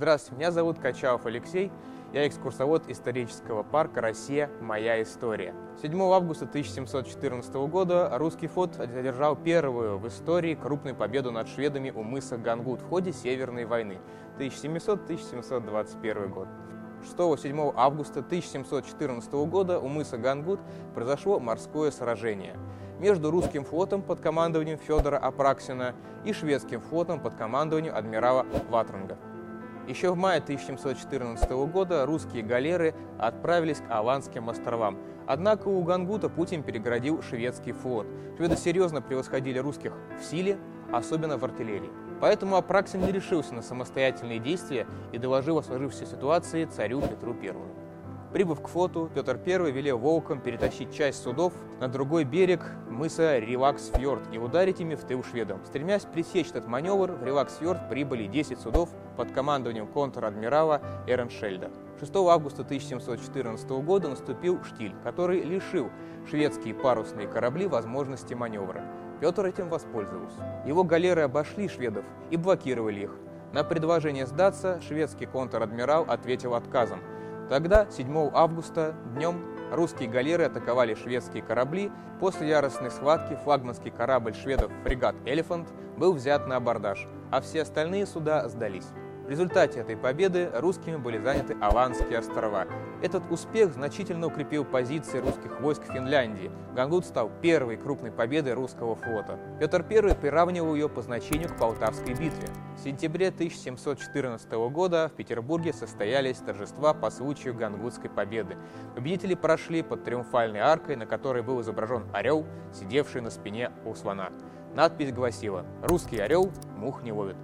Здравствуйте, меня зовут Качалов Алексей. Я экскурсовод исторического парка «Россия. Моя история». 7 августа 1714 года русский флот одержал первую в истории крупную победу над шведами у мыса Гангут в ходе Северной войны 1700-1721 год. 6-7 августа 1714 года у мыса Гангут произошло морское сражение между русским флотом под командованием Федора Апраксина и шведским флотом под командованием адмирала Ватранга. Еще в мае 1714 года русские галеры отправились к Аланским островам. Однако у Гангута Путин переградил шведский флот. Шведы серьезно превосходили русских в силе, особенно в артиллерии. Поэтому Апраксин не решился на самостоятельные действия и доложил о сложившейся ситуации царю Петру Первому. Прибыв к флоту, Петр I велел волкам перетащить часть судов на другой берег мыса Релаксфьорд и ударить ими в тыл шведам. Стремясь пресечь этот маневр, в Релаксфьорд прибыли 10 судов под командованием контр-адмирала Эреншельда. 6 августа 1714 года наступил штиль, который лишил шведские парусные корабли возможности маневра. Петр этим воспользовался. Его галеры обошли шведов и блокировали их. На предложение сдаться шведский контр-адмирал ответил отказом – Тогда, 7 августа, днем, русские галеры атаковали шведские корабли. После яростной схватки флагманский корабль шведов фрегат «Элефант» был взят на абордаж, а все остальные суда сдались. В результате этой победы русскими были заняты Аланские острова. Этот успех значительно укрепил позиции русских войск в Финляндии. Гангут стал первой крупной победой русского флота. Петр I приравнивал ее по значению к Полтавской битве. В сентябре 1714 года в Петербурге состоялись торжества по случаю Гангутской победы. Победители прошли под триумфальной аркой, на которой был изображен орел, сидевший на спине у слона. Надпись гласила «Русский орел мух не ловит».